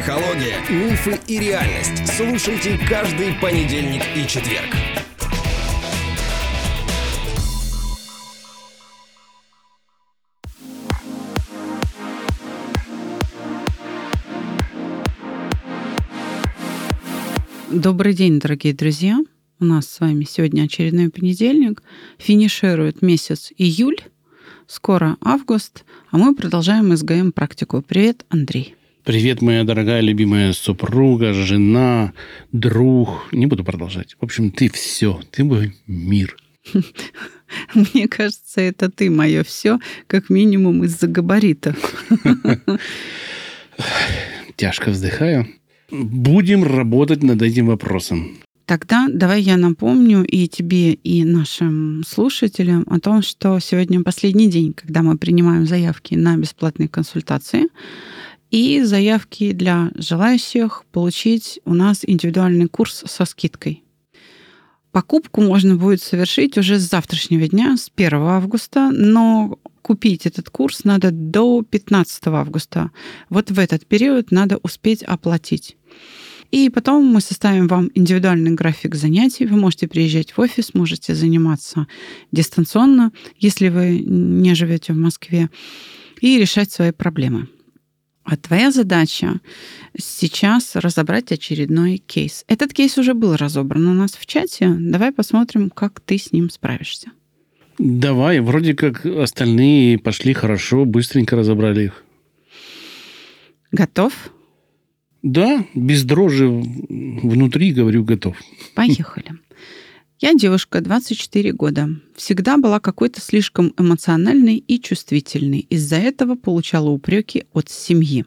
Психология, мифы и реальность. Слушайте каждый понедельник и четверг. Добрый день, дорогие друзья. У нас с вами сегодня очередной понедельник. Финиширует месяц июль. Скоро август, а мы продолжаем СГМ практику. Привет, Андрей. Привет, моя дорогая любимая супруга, жена, друг. Не буду продолжать. В общем, ты все, ты мой мир. Мне кажется, это ты мое все, как минимум из-за габаритов. Тяжко вздыхаю. Будем работать над этим вопросом. Тогда давай я напомню и тебе, и нашим слушателям о том, что сегодня последний день, когда мы принимаем заявки на бесплатные консультации и заявки для желающих получить у нас индивидуальный курс со скидкой. Покупку можно будет совершить уже с завтрашнего дня, с 1 августа, но купить этот курс надо до 15 августа. Вот в этот период надо успеть оплатить. И потом мы составим вам индивидуальный график занятий. Вы можете приезжать в офис, можете заниматься дистанционно, если вы не живете в Москве, и решать свои проблемы. А твоя задача сейчас разобрать очередной кейс. Этот кейс уже был разобран у нас в чате. Давай посмотрим, как ты с ним справишься. Давай, вроде как остальные пошли хорошо, быстренько разобрали их. Готов? Да, без дрожи внутри, говорю, готов. Поехали. Я девушка, 24 года. Всегда была какой-то слишком эмоциональной и чувствительной. Из-за этого получала упреки от семьи.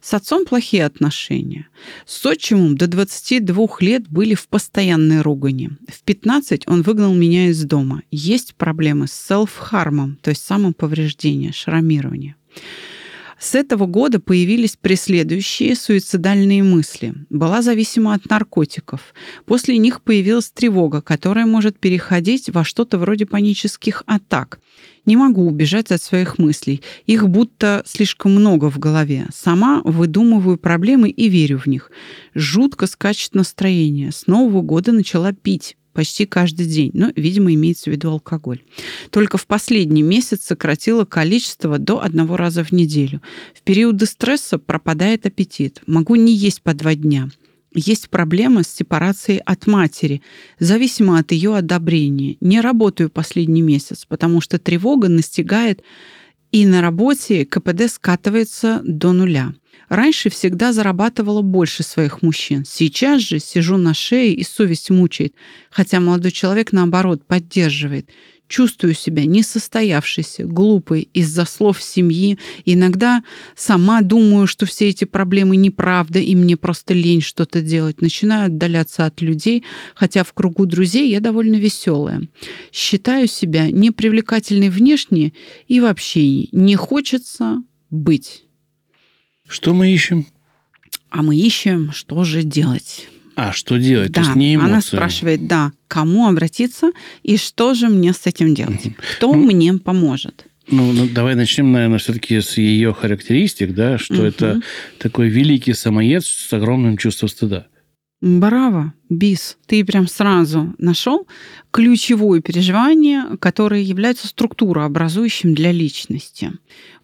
С отцом плохие отношения. С отчимом до 22 лет были в постоянной ругани. В 15 он выгнал меня из дома. Есть проблемы с селф-хармом, то есть самоповреждение, шрамирование. С этого года появились преследующие суицидальные мысли. Была зависима от наркотиков. После них появилась тревога, которая может переходить во что-то вроде панических атак. Не могу убежать от своих мыслей. Их будто слишком много в голове. Сама выдумываю проблемы и верю в них. Жутко скачет настроение. С Нового года начала пить почти каждый день. Но, видимо, имеется в виду алкоголь. Только в последний месяц сократила количество до одного раза в неделю. В периоды стресса пропадает аппетит. Могу не есть по два дня. Есть проблема с сепарацией от матери, зависимо от ее одобрения. Не работаю последний месяц, потому что тревога настигает, и на работе КПД скатывается до нуля. Раньше всегда зарабатывала больше своих мужчин. Сейчас же сижу на шее и совесть мучает, хотя молодой человек, наоборот, поддерживает. Чувствую себя несостоявшейся, глупой из-за слов семьи. Иногда сама думаю, что все эти проблемы неправда, и мне просто лень что-то делать. Начинаю отдаляться от людей, хотя в кругу друзей я довольно веселая. Считаю себя непривлекательной внешне и вообще не хочется быть. Что мы ищем? А мы ищем, что же делать. А, что делать? Да, То есть не эмоции. она спрашивает, да, кому обратиться и что же мне с этим делать? Кто ну, мне поможет? Ну, ну, давай начнем, наверное, все-таки с ее характеристик, да, что угу. это такой великий самоед с огромным чувством стыда. Браво, Бис. Ты прям сразу нашел ключевое переживание, которое является структурообразующим для личности.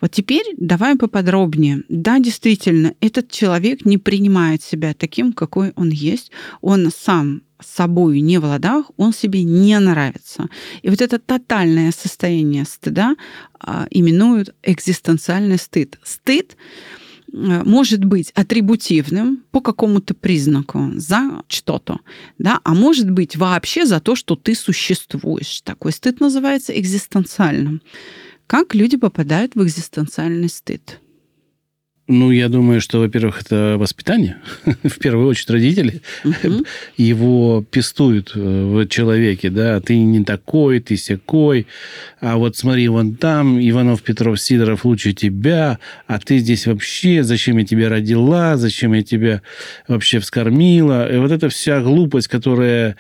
Вот теперь давай поподробнее. Да, действительно, этот человек не принимает себя таким, какой он есть. Он сам с собой не в ладах, он себе не нравится. И вот это тотальное состояние стыда а, именуют экзистенциальный стыд. Стыд может быть атрибутивным по какому-то признаку за что-то, да, а может быть вообще за то, что ты существуешь. Такой стыд называется экзистенциальным. Как люди попадают в экзистенциальный стыд? Ну, я думаю, что, во-первых, это воспитание. в первую очередь родители угу. его пестуют э, в человеке, да, ты не такой, ты секой, а вот смотри, вон там Иванов, Петров, Сидоров лучше тебя, а ты здесь вообще, зачем я тебя родила, зачем я тебя вообще вскормила. И вот эта вся глупость, которая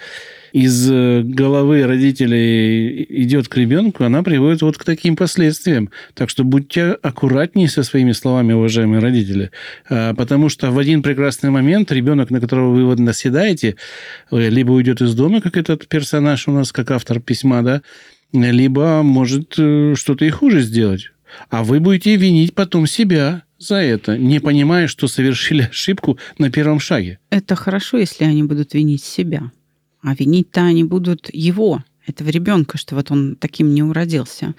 из э, головы родителей идет к ребенку, она приводит вот к таким последствиям. Так что будьте аккуратнее со своими словами, уважаемые родители. А, потому что в один прекрасный момент ребенок, на которого вы наседаете, э, либо уйдет из дома, как этот персонаж у нас, как автор письма, да, либо может э, что-то и хуже сделать. А вы будете винить потом себя за это, не понимая, что совершили ошибку на первом шаге. Это хорошо, если они будут винить себя. А винить-то они будут его, этого ребенка, что вот он таким не уродился.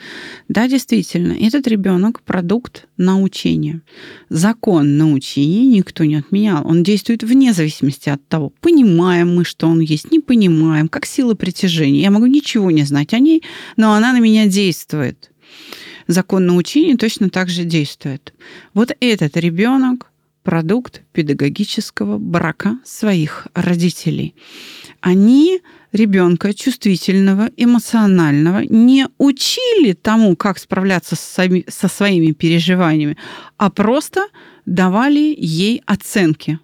Да, действительно, этот ребенок продукт научения. Закон научения никто не отменял. Он действует вне зависимости от того, понимаем мы, что он есть, не понимаем, как сила притяжения. Я могу ничего не знать о ней, но она на меня действует закон научения точно так же действует. Вот этот ребенок продукт педагогического брака своих родителей. Они ребенка чувствительного, эмоционального не учили тому, как справляться со своими переживаниями, а просто давали ей оценки.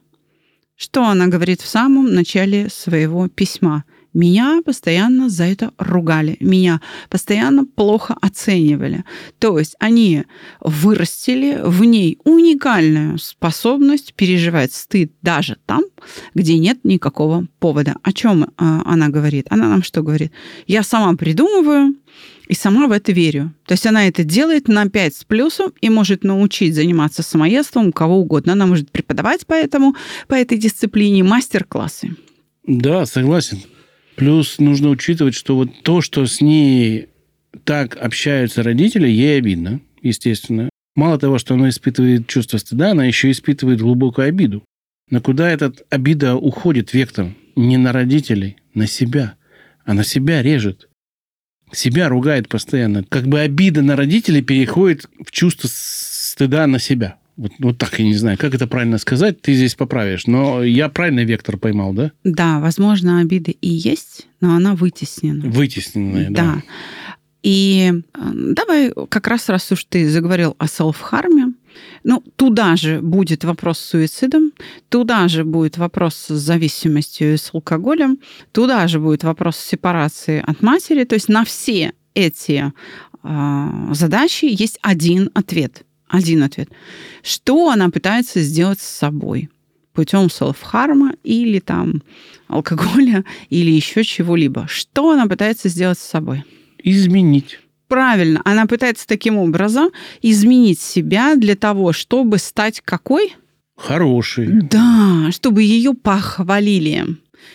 Что она говорит в самом начале своего письма? Меня постоянно за это ругали, меня постоянно плохо оценивали. То есть они вырастили в ней уникальную способность переживать стыд даже там, где нет никакого повода. О чем а, она говорит? Она нам что говорит? Я сама придумываю, и сама в это верю. То есть она это делает на 5 с плюсом и может научить заниматься самоедством кого угодно. Она может преподавать по, этому, по этой дисциплине мастер-классы. Да, согласен. Плюс нужно учитывать, что вот то, что с ней так общаются родители, ей обидно, естественно. Мало того, что она испытывает чувство стыда, она еще испытывает глубокую обиду. Но куда эта обида уходит вектор? Не на родителей, на себя. А на себя режет. Себя ругает постоянно. Как бы обида на родителей переходит в чувство стыда на себя. Вот, вот так я не знаю, как это правильно сказать, ты здесь поправишь. Но я правильный вектор поймал, да? Да, возможно, обида и есть, но она вытеснена. Вытесненная, да. да. И э, давай как раз, раз уж ты заговорил о селф-харме, ну, туда же будет вопрос с суицидом, туда же будет вопрос с зависимостью с алкоголем, туда же будет вопрос сепарации от матери. То есть на все эти э, задачи есть один ответ – один ответ. Что она пытается сделать с собой? путем селф-харма или там алкоголя или еще чего-либо. Что она пытается сделать с собой? Изменить. Правильно. Она пытается таким образом изменить себя для того, чтобы стать какой? Хороший. Да, чтобы ее похвалили.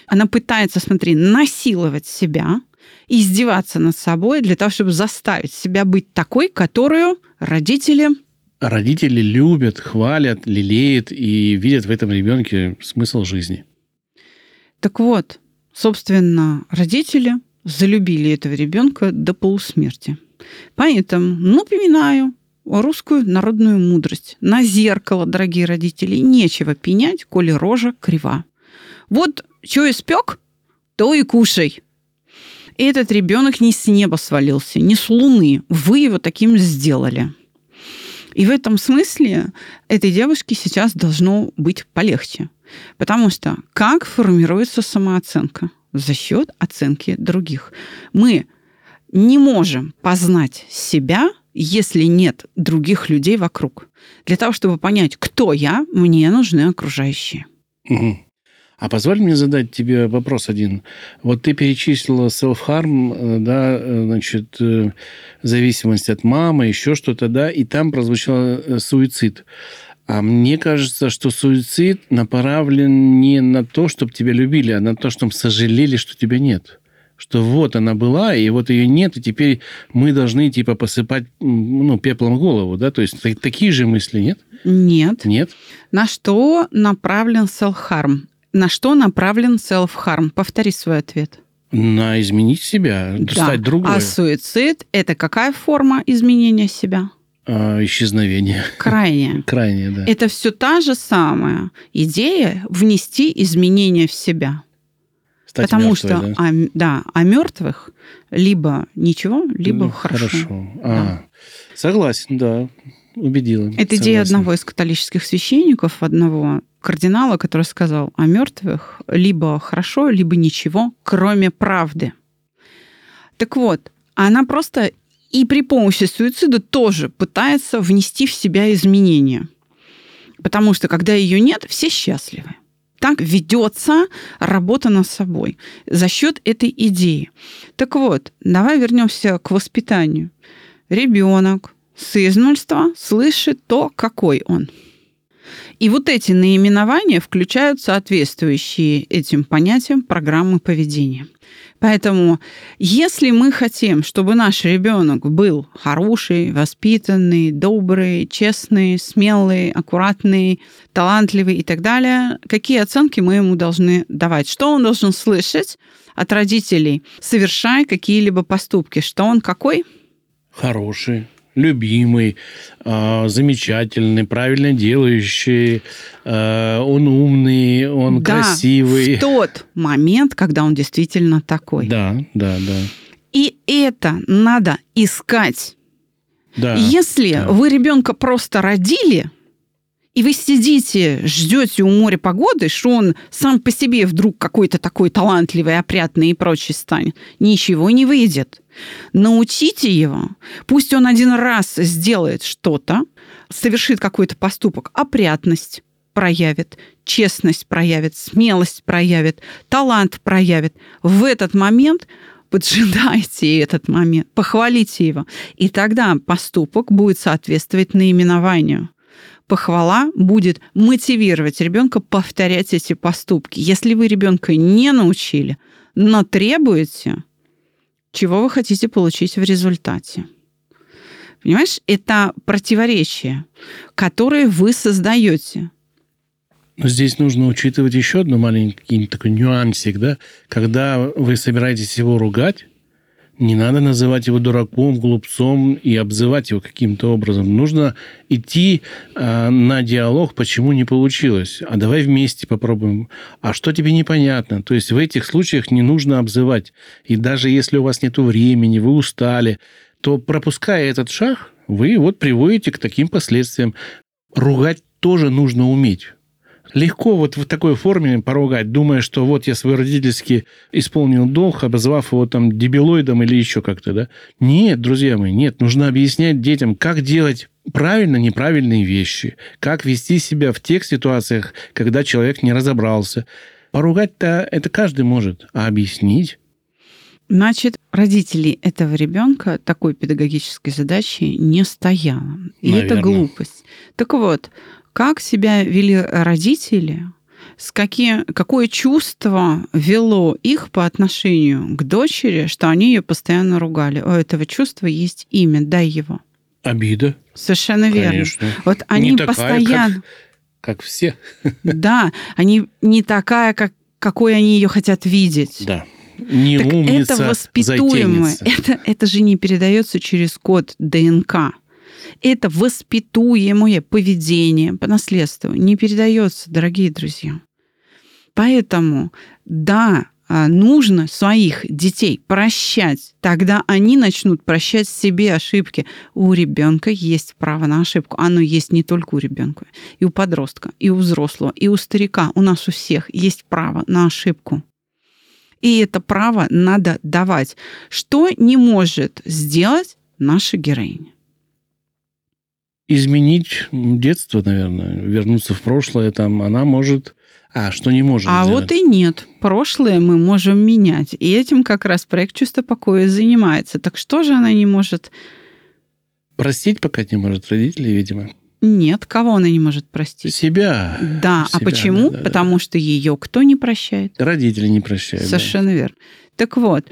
Она пытается, смотри, насиловать себя, издеваться над собой для того, чтобы заставить себя быть такой, которую родители родители любят, хвалят, лелеют и видят в этом ребенке смысл жизни. Так вот, собственно, родители залюбили этого ребенка до полусмерти. Поэтому напоминаю русскую народную мудрость. На зеркало, дорогие родители, нечего пенять, коли рожа крива. Вот что испек, то и кушай. Этот ребенок не с неба свалился, не с луны. Вы его таким сделали. И в этом смысле этой девушке сейчас должно быть полегче. Потому что как формируется самооценка? За счет оценки других. Мы не можем познать себя, если нет других людей вокруг. Для того, чтобы понять, кто я, мне нужны окружающие. Угу. А позволь мне задать тебе вопрос один. Вот ты перечислила self-harm, э, да, э, значит, э, зависимость от мамы, еще что-то, да, и там прозвучал суицид. А мне кажется, что суицид направлен не на то, чтобы тебя любили, а на то, чтобы сожалели, что тебя нет. Что вот она была, и вот ее нет, и теперь мы должны типа посыпать ну, пеплом голову, да? То есть такие же мысли, нет? Нет. Нет. На что направлен self-harm? На что направлен self-harm? Повтори свой ответ. На изменить себя, да. стать другой. А суицид – это какая форма изменения себя? А, исчезновение. Крайне. Крайне, да. Это все та же самая идея внести изменения в себя. Стать Потому мертвой, что, да? А, да, а мертвых либо ничего, либо ну, хорошо. Хорошо. А, Согласен, да. Убедила. Это идея одного из католических священников, одного кардинала, который сказал о мертвых либо хорошо, либо ничего, кроме правды. Так вот, она просто и при помощи суицида тоже пытается внести в себя изменения. Потому что когда ее нет, все счастливы. Так ведется работа над собой за счет этой идеи. Так вот, давай вернемся к воспитанию. Ребенок с измольства слышит то, какой он. И вот эти наименования включают соответствующие этим понятиям программы поведения. Поэтому, если мы хотим, чтобы наш ребенок был хороший, воспитанный, добрый, честный, смелый, аккуратный, талантливый и так далее, какие оценки мы ему должны давать? Что он должен слышать от родителей, совершая какие-либо поступки? Что он какой? Хороший, любимый, а, замечательный, правильно делающий, а, он умный, он да, красивый. в тот момент, когда он действительно такой. Да, да, да. И это надо искать. Да, Если да. вы ребенка просто родили, и вы сидите, ждете у моря погоды, что он сам по себе вдруг какой-то такой талантливый, опрятный и прочий станет, ничего не выйдет. Научите его, пусть он один раз сделает что-то, совершит какой-то поступок, опрятность проявит, честность проявит, смелость проявит, талант проявит. В этот момент поджидайте этот момент, похвалите его. И тогда поступок будет соответствовать наименованию похвала будет мотивировать ребенка повторять эти поступки. Если вы ребенка не научили, но требуете, чего вы хотите получить в результате? Понимаешь, это противоречие, которое вы создаете. Здесь нужно учитывать еще одну маленький такой нюансик, да? Когда вы собираетесь его ругать, не надо называть его дураком, глупцом и обзывать его каким-то образом. Нужно идти э, на диалог, почему не получилось. А давай вместе попробуем. А что тебе непонятно? То есть в этих случаях не нужно обзывать. И даже если у вас нет времени, вы устали, то пропуская этот шаг, вы вот приводите к таким последствиям. Ругать тоже нужно уметь легко вот в такой форме поругать, думая, что вот я свой родительский исполнил долг, обозвав его там дебилоидом или еще как-то, да? Нет, друзья мои, нет. Нужно объяснять детям, как делать правильно неправильные вещи, как вести себя в тех ситуациях, когда человек не разобрался. Поругать-то это каждый может, а объяснить Значит, родителей этого ребенка такой педагогической задачи не стояло. И Наверное. это глупость. Так вот, как себя вели родители, с какие, какое чувство вело их по отношению к дочери, что они ее постоянно ругали. У этого чувства есть имя, дай его. обида. Совершенно верно. Конечно. Вот они Не такая, постоянно... как, как все. Да, они не такая, как, какой они ее хотят видеть. Да. Не Так умница, это воспитуемое. Это, это же не передается через код ДНК. Это воспитуемое поведение по наследству. Не передается, дорогие друзья. Поэтому, да, а, нужно своих детей прощать. Тогда они начнут прощать себе ошибки. У ребенка есть право на ошибку. Оно есть не только у ребенка, и у подростка, и у взрослого, и у старика. У нас у всех есть право на ошибку. И это право надо давать. Что не может сделать наша героиня? Изменить детство, наверное, вернуться в прошлое, там она может... А, что не может А сделать? вот и нет. Прошлое мы можем менять. И этим как раз проект «Чувство покоя» занимается. Так что же она не может? Простить пока не может родителей, видимо. Нет, кого она не может простить? Себя. Да, а Себя, почему? да, да, да. Потому что ее кто не прощает? Родители не прощают. да. Совершенно верно. Так вот,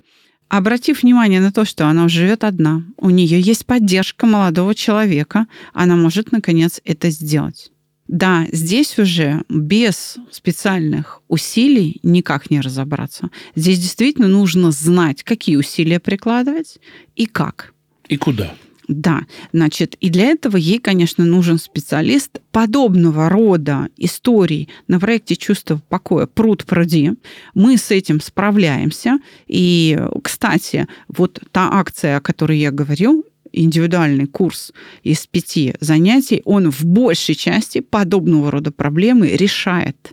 обратив внимание на то, что она живет одна, у нее есть поддержка молодого человека, она может, наконец, это сделать. Да, здесь уже без специальных усилий никак не разобраться. Здесь действительно нужно знать, какие усилия прикладывать и как. И куда? Да, значит, и для этого ей, конечно, нужен специалист подобного рода историй на проекте «Чувство покоя» пруд пруди. Мы с этим справляемся. И, кстати, вот та акция, о которой я говорил, индивидуальный курс из пяти занятий, он в большей части подобного рода проблемы решает.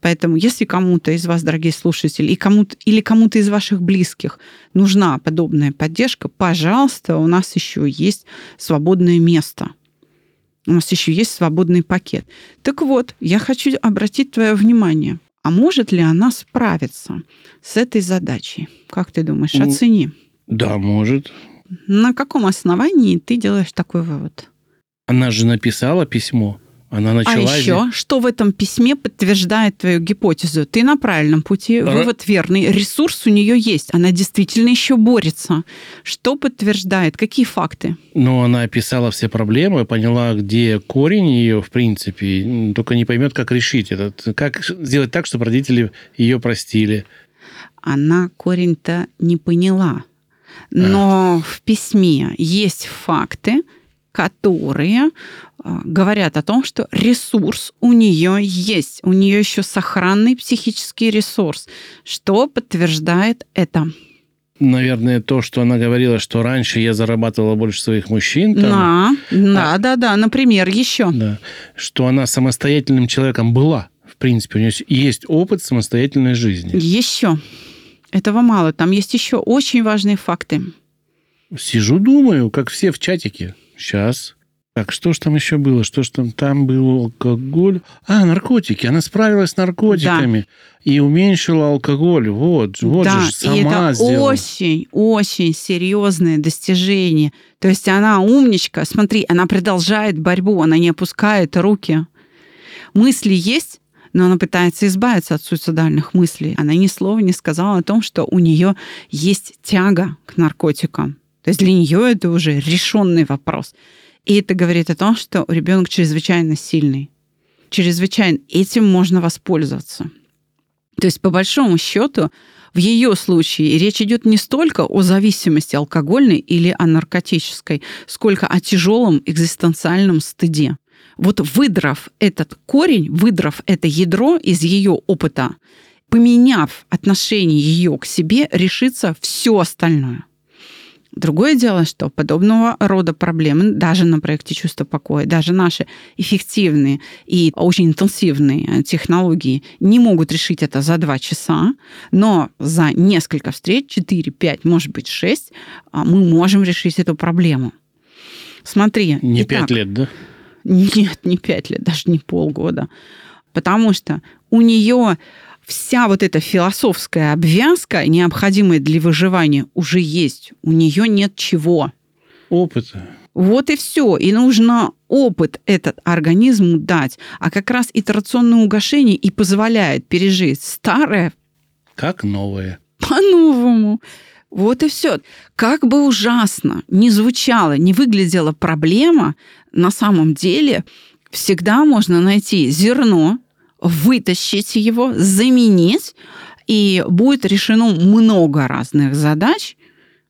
Поэтому, если кому-то из вас, дорогие слушатели, и кому-то, или кому-то из ваших близких нужна подобная поддержка, пожалуйста, у нас еще есть свободное место. У нас еще есть свободный пакет. Так вот, я хочу обратить твое внимание. А может ли она справиться с этой задачей? Как ты думаешь? Оцени. Да, может. На каком основании ты делаешь такой вывод? Она же написала письмо. Она начала... А еще, что в этом письме подтверждает твою гипотезу? Ты на правильном пути, вывод верный, ресурс у нее есть, она действительно еще борется. Что подтверждает? Какие факты? Но она описала все проблемы, поняла, где корень ее, в принципе, только не поймет, как решить это. Как сделать так, чтобы родители ее простили. Она корень-то не поняла. Но в письме есть факты, которые э, говорят о том, что ресурс у нее есть. У нее еще сохранный психический ресурс. Что подтверждает это? Наверное, то, что она говорила, что раньше я зарабатывала больше своих мужчин, там, Да, да, да, да. Например, еще. да, что она самостоятельным человеком была. В принципе, у нее есть опыт самостоятельной жизни. Еще. Этого мало. Там есть еще очень важные факты. Сижу, думаю, как все в чатике. Сейчас. Так, что ж там еще было? Что ж там? Там был алкоголь. А, наркотики. Она справилась с наркотиками и уменьшила алкоголь. Вот, вот да, же сама и это сделала. очень, очень серьезное достижение. То есть она умничка. Смотри, она продолжает борьбу, она не опускает руки. Мысли есть, но она пытается избавиться от суицидальных мыслей. Она ни слова не сказала о том, что у нее есть тяга к наркотикам. То есть для нее это уже решенный вопрос. И это говорит о том, что ребенок чрезвычайно сильный. Чрезвычайно этим можно воспользоваться. То есть, по большому счету, в ее случае речь идет не столько о зависимости алкогольной или о наркотической, сколько о тяжелом экзистенциальном стыде. Вот выдрав этот корень, выдрав это ядро из ее опыта, поменяв отношение ее к себе, решится все остальное. Другое дело, что подобного рода проблемы даже на проекте «Чувство покоя», даже наши эффективные и очень интенсивные технологии не могут решить это за два часа, но за несколько встреч, 4, 5, может быть, 6, мы можем решить эту проблему. Смотри. Не итак, пять лет, да? Нет, не пять лет, даже не полгода. Потому что у нее вся вот эта философская обвязка, необходимая для выживания, уже есть. У нее нет чего. Опыта. Вот и все. И нужно опыт этот организму дать. А как раз итерационное угошение и позволяет пережить старое Как новое. по-новому. Вот и все. Как бы ужасно не звучала, не выглядела проблема, на самом деле всегда можно найти зерно, вытащить его, заменить, и будет решено много разных задач,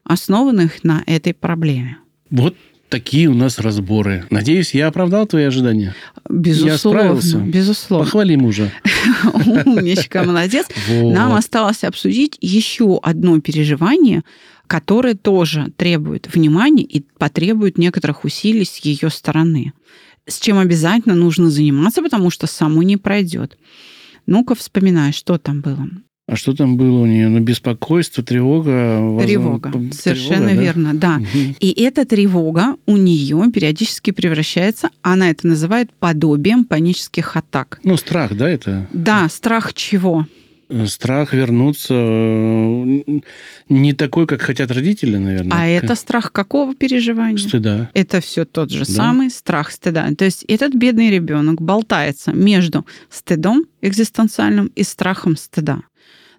основанных на этой проблеме. Вот такие у нас разборы. Надеюсь, я оправдал твои ожидания. Безусловно, справился. безусловно. Похвали мужа. Умничка, молодец. Нам осталось обсудить еще одно переживание, которое тоже требует внимания и потребует некоторых усилий с ее стороны. С чем обязательно нужно заниматься, потому что само не пройдет. Ну-ка, вспоминай, что там было. А что там было у нее? Ну, беспокойство, тревога. возможно, Тревога. Совершенно тревога, да? верно, да. Мгм. И эта тревога у нее периодически превращается, она это называет подобием панических атак. Ну, страх, да, это? Да, страх чего? Э, Страх вернуться э, не такой, как хотят родители, наверное. А это страх какого переживания? Стыда. Это все тот же Да. самый страх стыда. То есть этот бедный ребенок болтается между стыдом экзистенциальным и страхом стыда.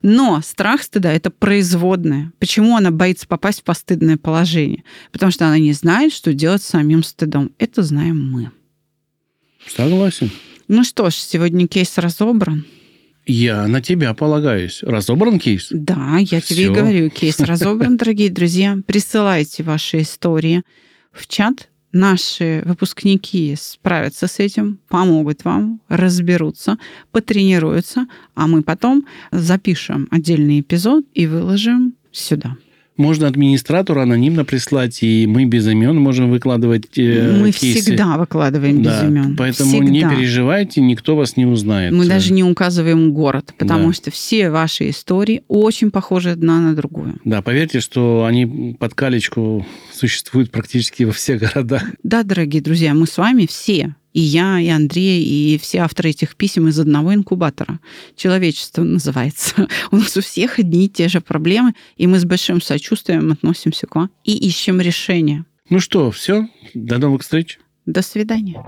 Но страх стыда это производное. Почему она боится попасть в постыдное положение? Потому что она не знает, что делать с самим стыдом. Это знаем мы. Согласен. Ну что ж, сегодня кейс разобран. Я на тебя полагаюсь. Разобран кейс? Да, я тебе и говорю, кейс разобран, дорогие друзья. Присылайте ваши истории в чат. Наши выпускники справятся с этим, помогут вам, разберутся, потренируются, а мы потом запишем отдельный эпизод и выложим сюда. Можно администратору анонимно прислать, и мы без имен можем выкладывать э, Мы кейсы. всегда выкладываем Да, без имен. Поэтому Всегда. не переживайте, никто вас не узнает. Мы даже не указываем город, потому Да. что все ваши истории очень похожи одна на другую. Да, поверьте, что они под калечку существуют практически во всех городах. Да, дорогие друзья, мы с вами все, и я, и Андрей, и все авторы этих писем из одного инкубатора. Человечество называется. У нас у всех одни и те же проблемы, и мы с большим сочувствием относимся к вам и ищем решения. Ну что, все, до новых встреч. До свидания.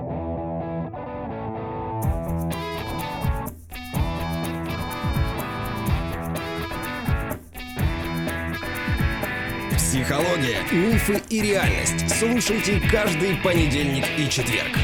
Психология, мифы и реальность. Слушайте каждый понедельник и четверг.